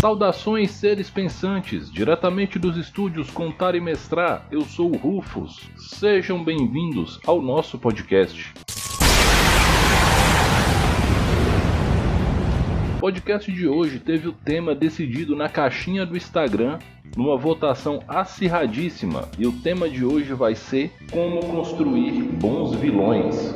Saudações, seres pensantes, diretamente dos estúdios Contar e Mestrar, eu sou o Rufus. Sejam bem-vindos ao nosso podcast. O podcast de hoje teve o tema decidido na caixinha do Instagram numa votação acirradíssima e o tema de hoje vai ser como construir bons vilões.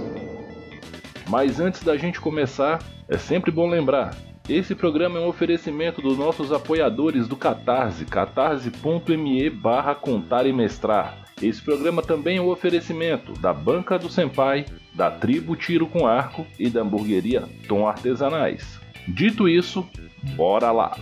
Mas antes da gente começar, é sempre bom lembrar esse programa é um oferecimento dos nossos apoiadores do Catarse, catarse.me barra contar e mestrar. Esse programa também é um oferecimento da Banca do Senpai, da Tribo Tiro com Arco e da hamburgueria Tom Artesanais. Dito isso, bora lá!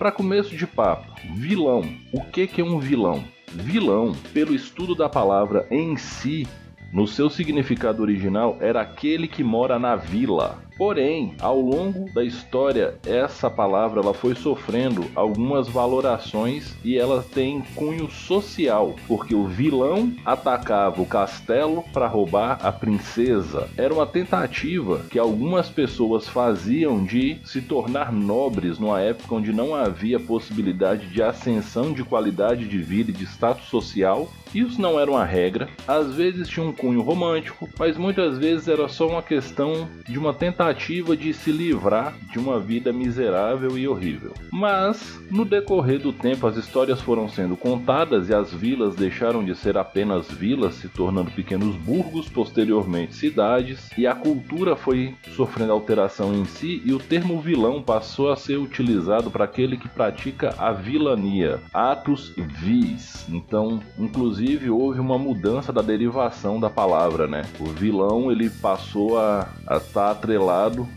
Para começo de papo, vilão. O que, que é um vilão? Vilão, pelo estudo da palavra em si, no seu significado original, era aquele que mora na vila. Porém, ao longo da história, essa palavra ela foi sofrendo algumas valorações e ela tem cunho social, porque o vilão atacava o castelo para roubar a princesa. Era uma tentativa que algumas pessoas faziam de se tornar nobres numa época onde não havia possibilidade de ascensão de qualidade de vida e de status social isso não era uma regra, às vezes tinha um cunho romântico, mas muitas vezes era só uma questão de uma tentativa de se livrar de uma vida miserável e horrível. Mas, no decorrer do tempo, as histórias foram sendo contadas e as vilas deixaram de ser apenas vilas, se tornando pequenos burgos, posteriormente cidades, e a cultura foi sofrendo alteração em si, e o termo vilão passou a ser utilizado para aquele que pratica a vilania, atos vis. Então, inclusive inclusive houve uma mudança da derivação da palavra, né? O vilão ele passou a estar tá atrelado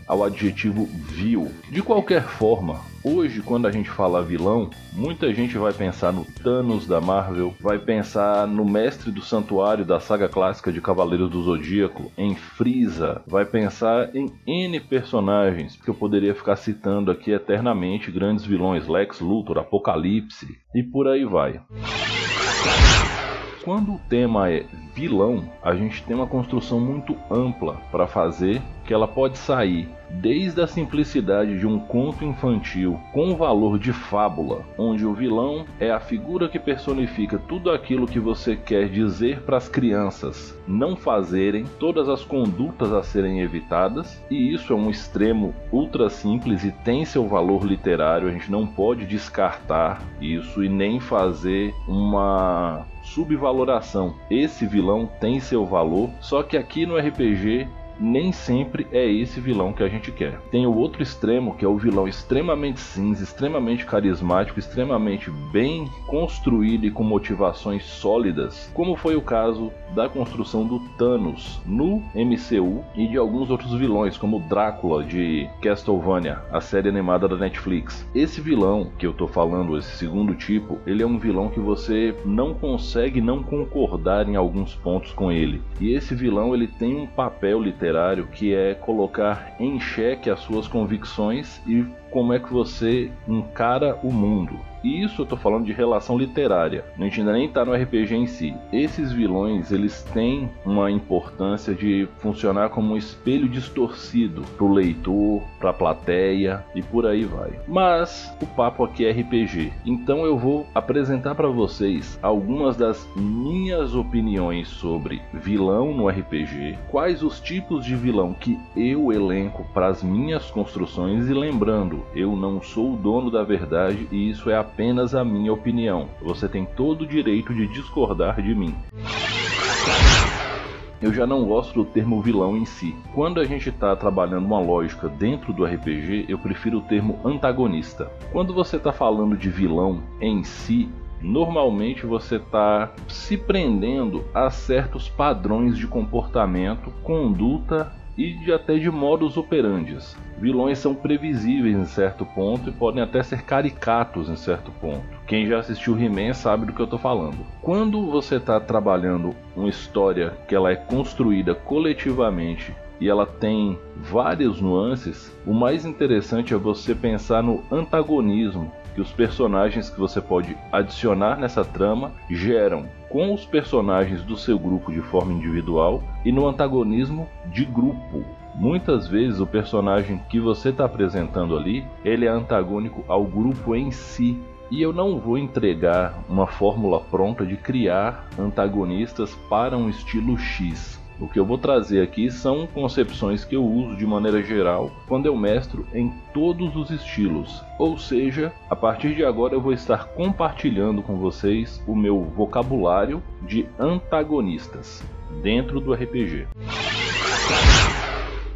ao adjetivo vil. De qualquer forma, Hoje, quando a gente fala vilão, muita gente vai pensar no Thanos da Marvel, vai pensar no mestre do santuário da saga clássica de Cavaleiros do Zodíaco, em Frieza, vai pensar em N personagens, que eu poderia ficar citando aqui eternamente grandes vilões, Lex Luthor, Apocalipse e por aí vai. Quando o tema é vilão, a gente tem uma construção muito ampla para fazer que ela pode sair desde a simplicidade de um conto infantil com valor de fábula, onde o vilão é a figura que personifica tudo aquilo que você quer dizer para as crianças não fazerem, todas as condutas a serem evitadas, e isso é um extremo ultra simples e tem seu valor literário, a gente não pode descartar isso e nem fazer uma subvaloração. Esse vilão tem seu valor, só que aqui no RPG nem sempre é esse vilão que a gente quer. Tem o outro extremo, que é o vilão extremamente cinza, extremamente carismático, extremamente bem construído e com motivações sólidas, como foi o caso da construção do Thanos no MCU e de alguns outros vilões, como Drácula de Castlevania, a série animada da Netflix. Esse vilão que eu tô falando, esse segundo tipo, ele é um vilão que você não consegue não concordar em alguns pontos com ele. E esse vilão ele tem um papel literário literário que é colocar em xeque as suas convicções e como é que você encara o mundo. E isso eu tô falando de relação literária. A gente ainda nem tá no RPG em si. Esses vilões, eles têm uma importância de funcionar como um espelho distorcido pro leitor, pra plateia e por aí vai. Mas o papo aqui é RPG. Então eu vou apresentar para vocês algumas das minhas opiniões sobre vilão no RPG, quais os tipos de vilão que eu elenco para as minhas construções e lembrando, eu não sou o dono da verdade e isso é apenas a minha opinião. Você tem todo o direito de discordar de mim. Eu já não gosto do termo vilão em si. Quando a gente está trabalhando uma lógica dentro do RPG, eu prefiro o termo antagonista. Quando você está falando de vilão em si, normalmente você está se prendendo a certos padrões de comportamento, conduta e de, até de modus operandes. Vilões são previsíveis em certo ponto e podem até ser caricatos em certo ponto. Quem já assistiu He-Man sabe do que eu estou falando. Quando você está trabalhando uma história que ela é construída coletivamente e ela tem várias nuances, o mais interessante é você pensar no antagonismo que os personagens que você pode adicionar nessa trama geram com os personagens do seu grupo de forma individual e no antagonismo de grupo. Muitas vezes o personagem que você está apresentando ali, ele é antagônico ao grupo em si. E eu não vou entregar uma fórmula pronta de criar antagonistas para um estilo X. O que eu vou trazer aqui são concepções que eu uso de maneira geral quando eu mestro em todos os estilos. Ou seja, a partir de agora eu vou estar compartilhando com vocês o meu vocabulário de antagonistas dentro do RPG.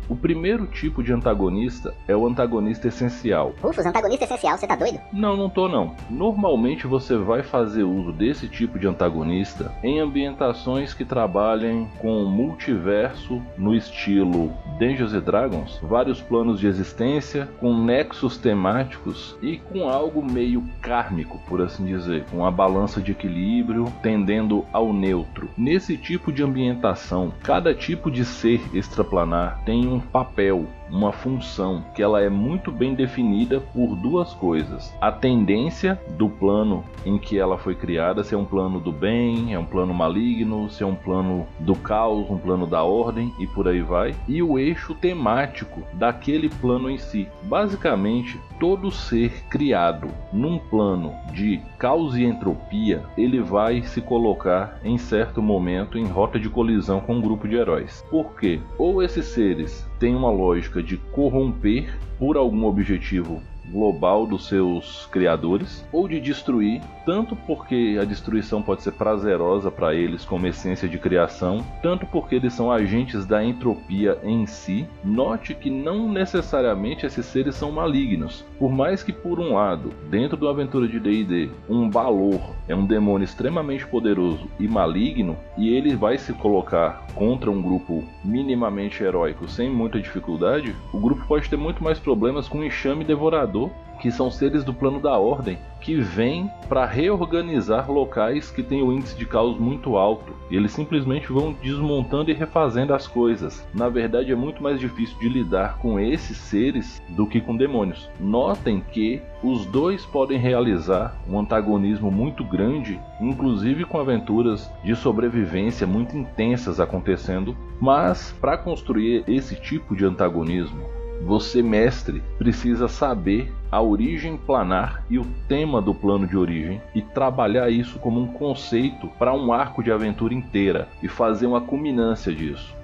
O primeiro tipo de antagonista é o antagonista essencial. Rufus, antagonista essencial, você tá doido? Não, não tô não. Normalmente você vai fazer uso desse tipo de antagonista em ambientações que trabalhem com multiverso no estilo Dungeons Dragons, vários planos de existência, com nexos temáticos e com algo meio kármico, por assim dizer, com a balança de equilíbrio tendendo ao neutro. Nesse tipo de ambientação, cada tipo de ser extraplanar tem um um papel, uma função que ela é muito bem definida por duas coisas: a tendência do plano em que ela foi criada, se é um plano do bem, é um plano maligno, se é um plano do caos, um plano da ordem e por aí vai, e o eixo temático daquele plano em si. Basicamente, todo ser criado num plano de caos e entropia, ele vai se colocar em certo momento em rota de colisão com um grupo de heróis. Por quê? Ou esses seres têm uma lógica de corromper por algum objetivo global dos seus criadores ou de destruir, tanto porque a destruição pode ser prazerosa para eles como essência de criação, tanto porque eles são agentes da entropia em si. Note que não necessariamente esses seres são malignos, por mais que por um lado, dentro da aventura de D&D, um Balor é um demônio extremamente poderoso e maligno e ele vai se colocar contra um grupo minimamente heróico sem muita dificuldade, o grupo pode ter muito mais problemas com o enxame devorador que são seres do plano da ordem, que vêm para reorganizar locais que têm o índice de caos muito alto. Eles simplesmente vão desmontando e refazendo as coisas. Na verdade, é muito mais difícil de lidar com esses seres do que com demônios. Notem que os dois podem realizar um antagonismo muito grande, inclusive com aventuras de sobrevivência muito intensas acontecendo. Mas para construir esse tipo de antagonismo, você, mestre, precisa saber a origem planar e o tema do plano de origem e trabalhar isso como um conceito para um arco de aventura inteira e fazer uma culminância disso.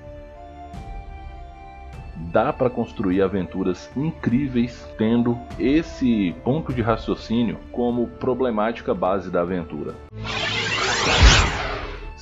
Dá para construir aventuras incríveis tendo esse ponto de raciocínio como problemática base da aventura.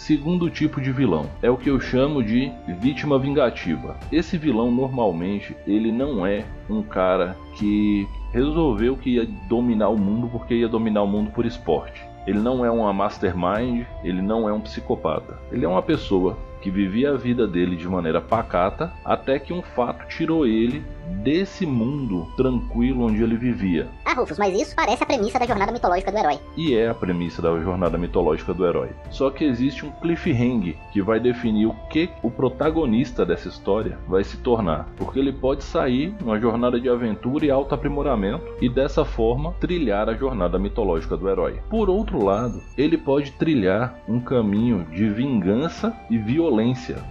Segundo tipo de vilão é o que eu chamo de vítima vingativa. Esse vilão normalmente ele não é um cara que resolveu que ia dominar o mundo porque ia dominar o mundo por esporte. Ele não é uma mastermind, ele não é um psicopata. Ele é uma pessoa que vivia a vida dele de maneira pacata até que um fato tirou ele desse mundo tranquilo onde ele vivia. Ah, Rufus, mas isso parece a premissa da jornada mitológica do herói. E é a premissa da jornada mitológica do herói. Só que existe um cliffhanger que vai definir o que o protagonista dessa história vai se tornar. Porque ele pode sair numa jornada de aventura e auto-aprimoramento e dessa forma trilhar a jornada mitológica do herói. Por outro lado, ele pode trilhar um caminho de vingança e violência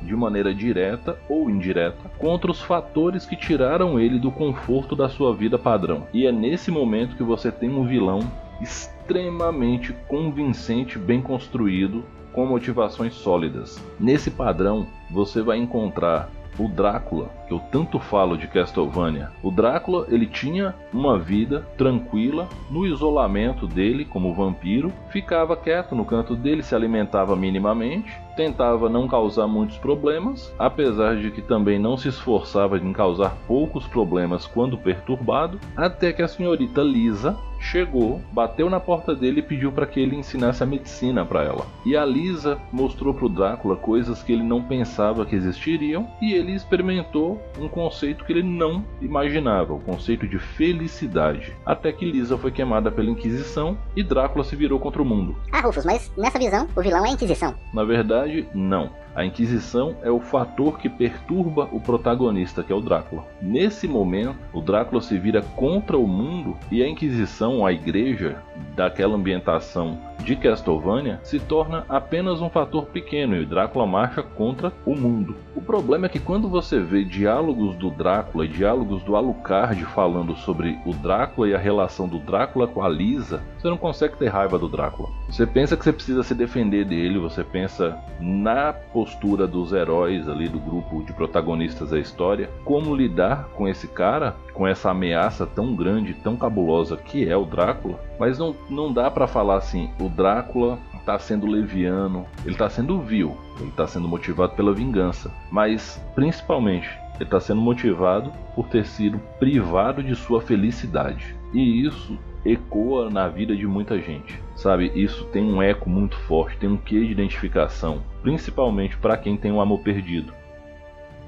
de maneira direta ou indireta contra os fatores que tiraram ele do conforto da sua vida padrão. E é nesse momento que você tem um vilão extremamente convincente, bem construído, com motivações sólidas. Nesse padrão, você vai encontrar o Drácula, eu tanto falo de Castlevania. O Drácula, ele tinha uma vida tranquila no isolamento dele como vampiro, ficava quieto no canto dele, se alimentava minimamente, tentava não causar muitos problemas, apesar de que também não se esforçava em causar poucos problemas quando perturbado, até que a senhorita Lisa chegou, bateu na porta dele e pediu para que ele ensinasse a medicina para ela. E a Lisa mostrou para o Drácula coisas que ele não pensava que existiriam e ele experimentou um conceito que ele não imaginava, o conceito de felicidade. Até que Lisa foi queimada pela Inquisição e Drácula se virou contra o mundo. Ah, Rufus, mas nessa visão, o vilão é a Inquisição. Na verdade, não. A Inquisição é o fator que perturba o protagonista, que é o Drácula. Nesse momento, o Drácula se vira contra o mundo e a Inquisição, a igreja daquela ambientação de Castlevania, se torna apenas um fator pequeno e o Drácula marcha contra o mundo. O problema é que quando você vê diálogos do Drácula e diálogos do Alucard falando sobre o Drácula e a relação do Drácula com a Lisa, você não consegue ter raiva do Drácula. Você pensa que você precisa se defender dele, você pensa na postura dos heróis ali do grupo de protagonistas da história, como lidar com esse cara, com essa ameaça tão grande, tão cabulosa que é o Drácula, mas não, não dá para falar assim, o Drácula está sendo leviano, ele está sendo vil, ele está sendo motivado pela vingança, mas principalmente ele está sendo motivado por ter sido privado de sua felicidade. E isso ecoa na vida de muita gente. Sabe, isso tem um eco muito forte, tem um quê de identificação, principalmente para quem tem um amor perdido.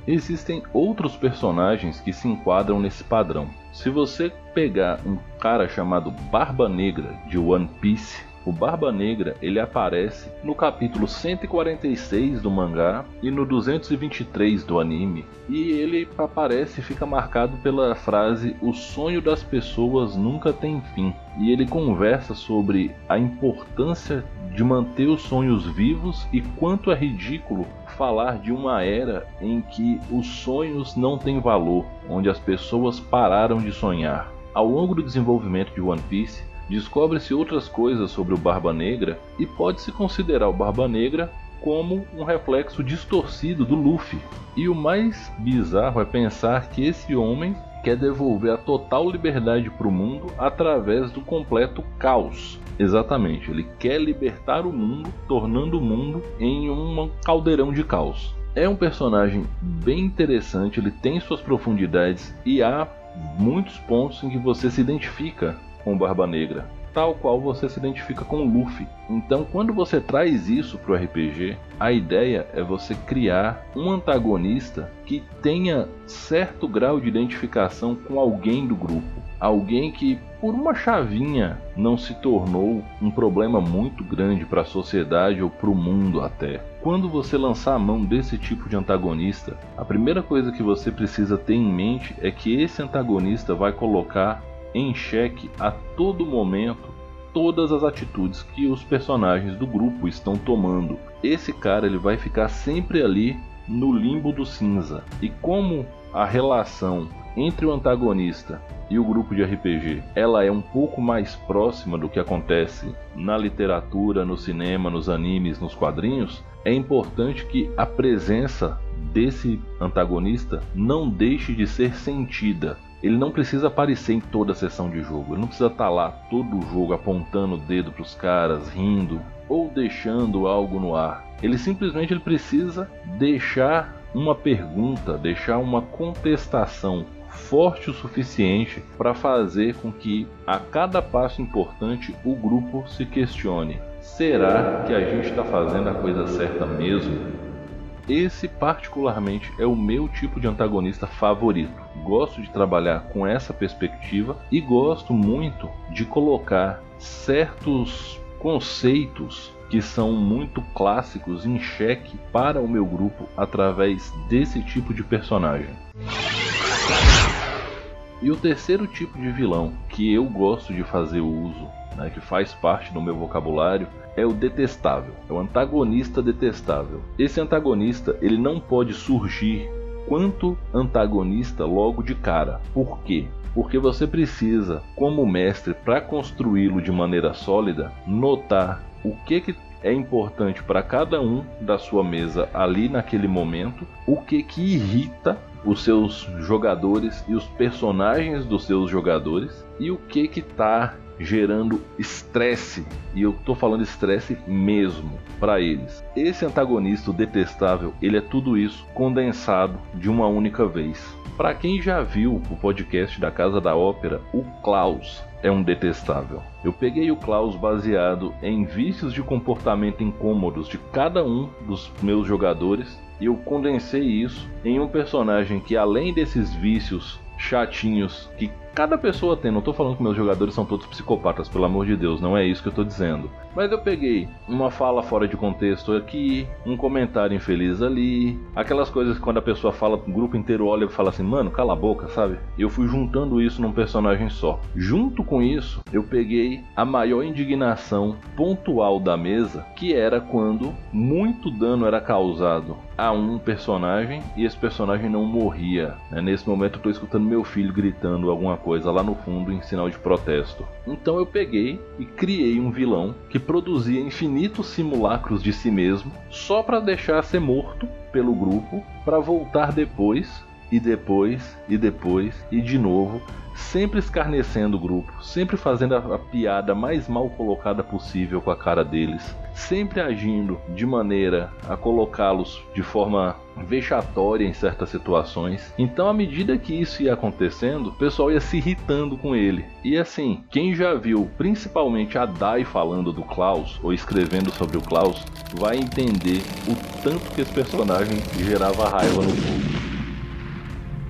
Existem outros personagens que se enquadram nesse padrão. Se você pegar um cara chamado Barba Negra de One Piece, o Barba Negra ele aparece no capítulo 146 do mangá e no 223 do anime. E ele aparece e fica marcado pela frase: O sonho das pessoas nunca tem fim. E ele conversa sobre a importância de manter os sonhos vivos e quanto é ridículo falar de uma era em que os sonhos não têm valor, onde as pessoas pararam de sonhar. Ao longo do desenvolvimento de One Piece, descobre-se outras coisas sobre o Barba Negra e pode-se considerar o Barba Negra como um reflexo distorcido do Luffy. E o mais bizarro é pensar que esse homem quer devolver a total liberdade para o mundo através do completo caos. Exatamente, ele quer libertar o mundo, tornando o mundo em um caldeirão de caos. É um personagem bem interessante, ele tem suas profundidades e há muitos pontos em que você se identifica com Barba Negra, tal qual você se identifica com Luffy. Então, quando você traz isso para o RPG, a ideia é você criar um antagonista que tenha certo grau de identificação com alguém do grupo, alguém que por uma chavinha não se tornou um problema muito grande para a sociedade ou para o mundo até. Quando você lançar a mão desse tipo de antagonista, a primeira coisa que você precisa ter em mente é que esse antagonista vai colocar em xeque a todo momento todas as atitudes que os personagens do grupo estão tomando. Esse cara ele vai ficar sempre ali no limbo do cinza. E como a relação entre o antagonista e o grupo de RPG, ela é um pouco mais próxima do que acontece na literatura, no cinema, nos animes, nos quadrinhos, é importante que a presença desse antagonista não deixe de ser sentida ele não precisa aparecer em toda a sessão de jogo. Ele não precisa estar tá lá todo o jogo apontando o dedo para os caras, rindo ou deixando algo no ar. Ele simplesmente ele precisa deixar uma pergunta, deixar uma contestação forte o suficiente para fazer com que a cada passo importante o grupo se questione: será que a gente está fazendo a coisa certa mesmo? Esse, particularmente, é o meu tipo de antagonista favorito. Gosto de trabalhar com essa perspectiva e gosto muito de colocar certos conceitos que são muito clássicos em xeque para o meu grupo através desse tipo de personagem. E o terceiro tipo de vilão que eu gosto de fazer uso, né, que faz parte do meu vocabulário, é o detestável, é o antagonista detestável. Esse antagonista ele não pode surgir quanto antagonista logo de cara. Por quê? Porque você precisa, como mestre, para construí-lo de maneira sólida, notar o que, que é importante para cada um da sua mesa ali naquele momento, o que que irrita os seus jogadores e os personagens dos seus jogadores e o que que está gerando estresse, e eu tô falando estresse mesmo para eles. Esse antagonista detestável, ele é tudo isso condensado de uma única vez. Para quem já viu o podcast da Casa da Ópera, o Klaus é um detestável. Eu peguei o Klaus baseado em vícios de comportamento incômodos de cada um dos meus jogadores e eu condensei isso em um personagem que além desses vícios chatinhos que cada pessoa tem. Não tô falando que meus jogadores são todos psicopatas, pelo amor de Deus, não é isso que eu tô dizendo. Mas eu peguei uma fala fora de contexto aqui, um comentário infeliz ali, aquelas coisas que quando a pessoa fala, o grupo inteiro olha e fala assim, mano, cala a boca, sabe? Eu fui juntando isso num personagem só. Junto com isso, eu peguei a maior indignação pontual da mesa, que era quando muito dano era causado a um personagem e esse personagem não morria. Né? Nesse momento eu tô escutando meu filho gritando alguma coisa lá no fundo em sinal de protesto. Então eu peguei e criei um vilão que produzia infinitos simulacros de si mesmo só para deixar ser morto pelo grupo para voltar depois e depois e depois e de novo sempre escarnecendo o grupo, sempre fazendo a, a, piada mais mal colocada possível com a cara deles, sempre agindo de maneira a colocá-los de forma vexatória em certas situações. Então, à medida que isso ia acontecendo, o pessoal ia se irritando com ele. E assim, quem já viu principalmente a Dai falando do Klaus ou escrevendo sobre o Klaus, vai entender o tanto que esse personagem gerava raiva no povo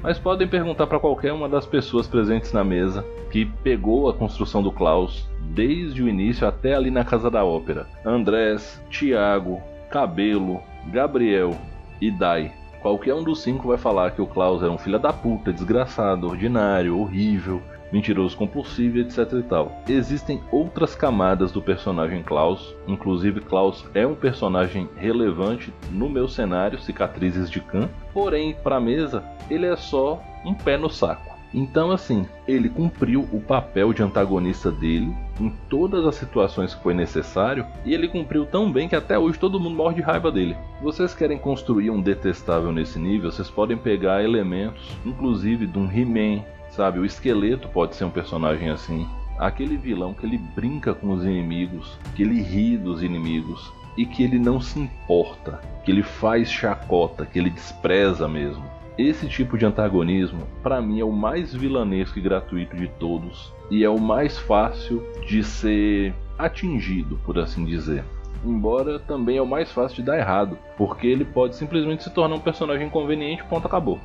mas podem perguntar para qualquer uma das pessoas presentes na mesa que pegou a construção do Klaus desde o início até ali na Casa da Ópera. Andrés, Tiago, Cabelo, Gabriel e Dai. Qualquer um dos cinco vai falar que o Klaus era um filho da puta, desgraçado, ordinário, horrível, mentiroso compulsivo, etc e tal. Existem outras camadas do personagem Klaus, inclusive Klaus é um personagem relevante no meu cenário Cicatrizes de Khan, porém para mesa ele é só um pé no saco. Então, assim, ele cumpriu o papel de antagonista dele em todas as situações que foi necessário e ele cumpriu tão bem que até hoje todo mundo morre de raiva dele. Vocês querem construir um detestável nesse nível? Vocês podem pegar elementos, inclusive de um He-Man, Sabe, o esqueleto pode ser um personagem assim. Aquele vilão que ele brinca com os inimigos, que ele ri dos inimigos e que ele não se importa, que ele faz chacota, que ele despreza mesmo. Esse tipo de antagonismo, para mim, é o mais vilanesco e gratuito de todos e é o mais fácil de ser atingido, por assim dizer. Embora também é o mais fácil de dar errado, porque ele pode simplesmente se tornar um personagem inconveniente, ponto acabou.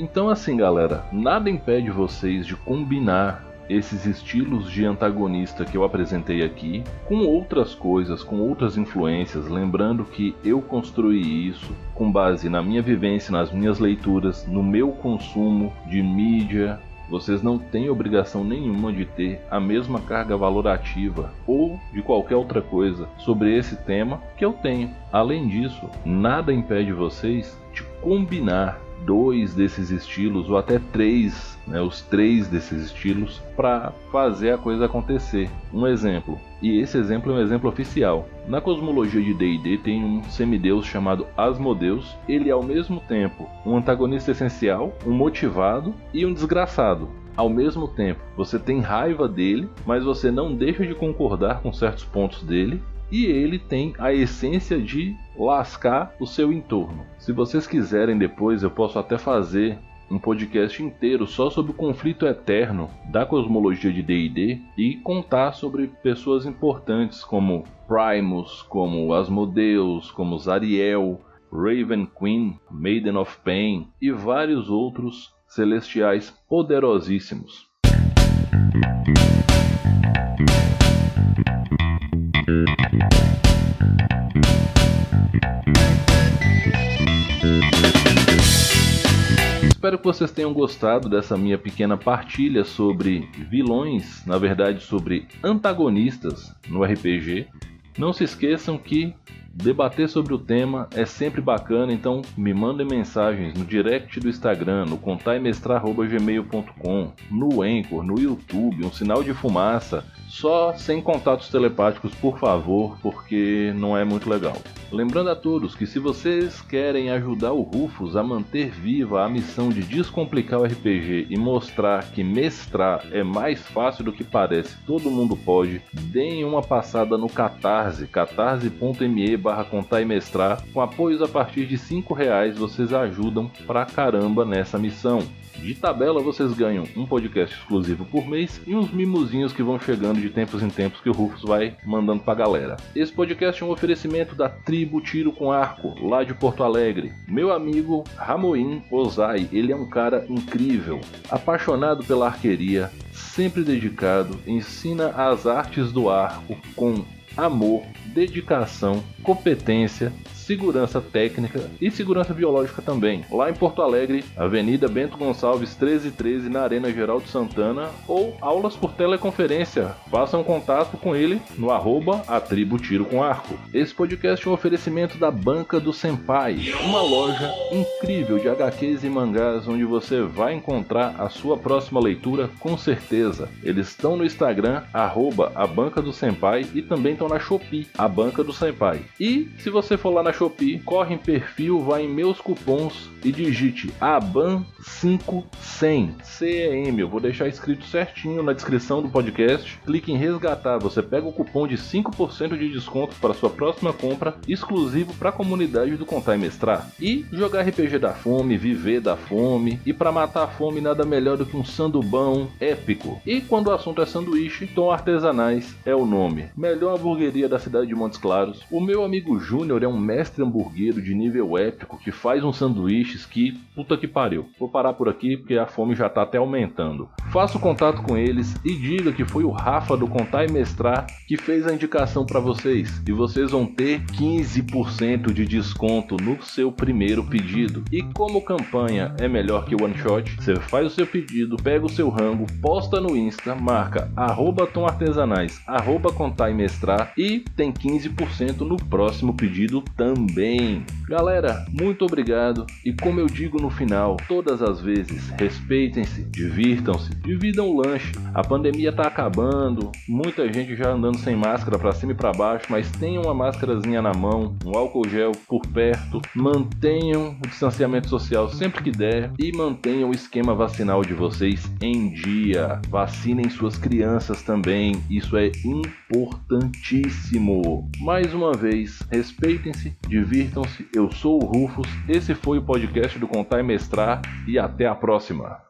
Então, assim, galera, nada impede vocês de combinar esses estilos de antagonista que eu apresentei aqui com outras coisas, com outras influências, lembrando que eu construí isso com base na minha vivência, nas minhas leituras, no meu consumo de mídia. Vocês não têm obrigação nenhuma de ter a mesma carga valorativa ou de qualquer outra coisa sobre esse tema que eu tenho. Além disso, nada impede vocês de combinar dois desses estilos ou até três, né, os três desses estilos para fazer a coisa acontecer. Um exemplo, e esse exemplo é um exemplo oficial. Na cosmologia de D&D tem um semideus chamado Asmodeus. Ele é ao mesmo tempo um antagonista essencial, um motivado e um desgraçado. Ao mesmo tempo, você tem raiva dele, mas você não deixa de concordar com certos pontos dele e ele tem a essência de lascar o seu entorno. Se vocês quiserem depois, eu posso até fazer um podcast inteiro só sobre o conflito eterno da cosmologia de D&D e contar sobre pessoas importantes como Primus, como Asmodeus, como Zariel, Raven Queen, Maiden of Pain e vários outros celestiais poderosíssimos. Espero que vocês tenham gostado dessa minha pequena partilha sobre vilões, na verdade sobre antagonistas no RPG. Não se esqueçam que debater sobre o tema é sempre bacana, então me mandem mensagens no direct do Instagram, no contaimestrar.gmail.com, no Anchor, no YouTube, um sinal de fumaça, só sem contatos telepáticos, por favor, porque não é muito legal. Lembrando a todos que se vocês querem ajudar o Rufus a manter viva a missão de descomplicar o RPG e mostrar que mestrar é mais fácil do que parece, todo mundo pode, deem uma passada no Catarse, catarse.me barra contar e mestrar. Com apoios a partir de 5 reais vocês ajudam pra caramba nessa missão. De tabela vocês ganham um podcast exclusivo por mês e uns mimozinhos que vão chegando de tempos em tempos que o Rufus vai mandando pra galera. Esse podcast é um oferecimento da Tribo Tiro com Arco, lá de Porto Alegre. Meu amigo Ramoim Ozai, ele é um cara incrível, apaixonado pela arqueria, sempre dedicado, ensina as artes do arco com amor, dedicação, competência, segurança técnica e segurança biológica também. Lá em Porto Alegre, Avenida Bento Gonçalves 1313 na Arena Geraldo Santana ou aulas por teleconferência. Façam contato com ele no arroba com arco. Esse podcast é um oferecimento da Banca do Senpai, uma loja incrível de HQs e mangás onde você vai encontrar a sua próxima leitura com certeza. Eles estão no Instagram, arroba a Banca do Senpai e também estão na Shopee, a Banca do Senpai. E se você for lá na Shopee, corre em perfil, vai em meus cupons e digite ABAN500 CEM. Eu vou deixar escrito certinho na descrição do podcast. Clique em resgatar, você pega o cupom de 5% de desconto para sua próxima compra, exclusivo para a comunidade do Contar e Mestrar. E jogar RPG da fome, viver da fome, e para matar a fome nada melhor do que um sandubão épico. E quando o assunto é sanduíche, Tom Artesanais é o nome. Melhor hamburgueria da cidade de Montes Claros. O meu amigo Júnior é um mestre mestre hamburguero de nível épico que faz uns sanduíches que puta que pariu. Vou parar por aqui porque a fome já tá até aumentando. Faça o contato com eles e diga que foi o Rafa do Contar e Mestrar que fez a indicação para vocês e vocês vão ter 15% de desconto no seu primeiro pedido. E como campanha é melhor que one shot, você faz o seu pedido, pega o seu rango, posta no Insta, marca arroba tom artesanais, arroba contar e mestrar e tem 15% no próximo pedido também também. Galera, muito obrigado e como eu digo no final, todas as vezes, respeitem-se, divirtam-se, dividam o lanche. A pandemia tá acabando, muita gente já andando sem máscara para cima e para baixo, mas tenham uma máscarazinha na mão, um álcool gel por perto, mantenham o distanciamento social sempre que der e mantenham o esquema vacinal de vocês em dia. Vacinem suas crianças também, isso é importantíssimo. Mais uma vez, respeitem-se, divirtam-se. Eu sou o Rufus, esse foi o podcast do Contar e Mestrar e até a próxima.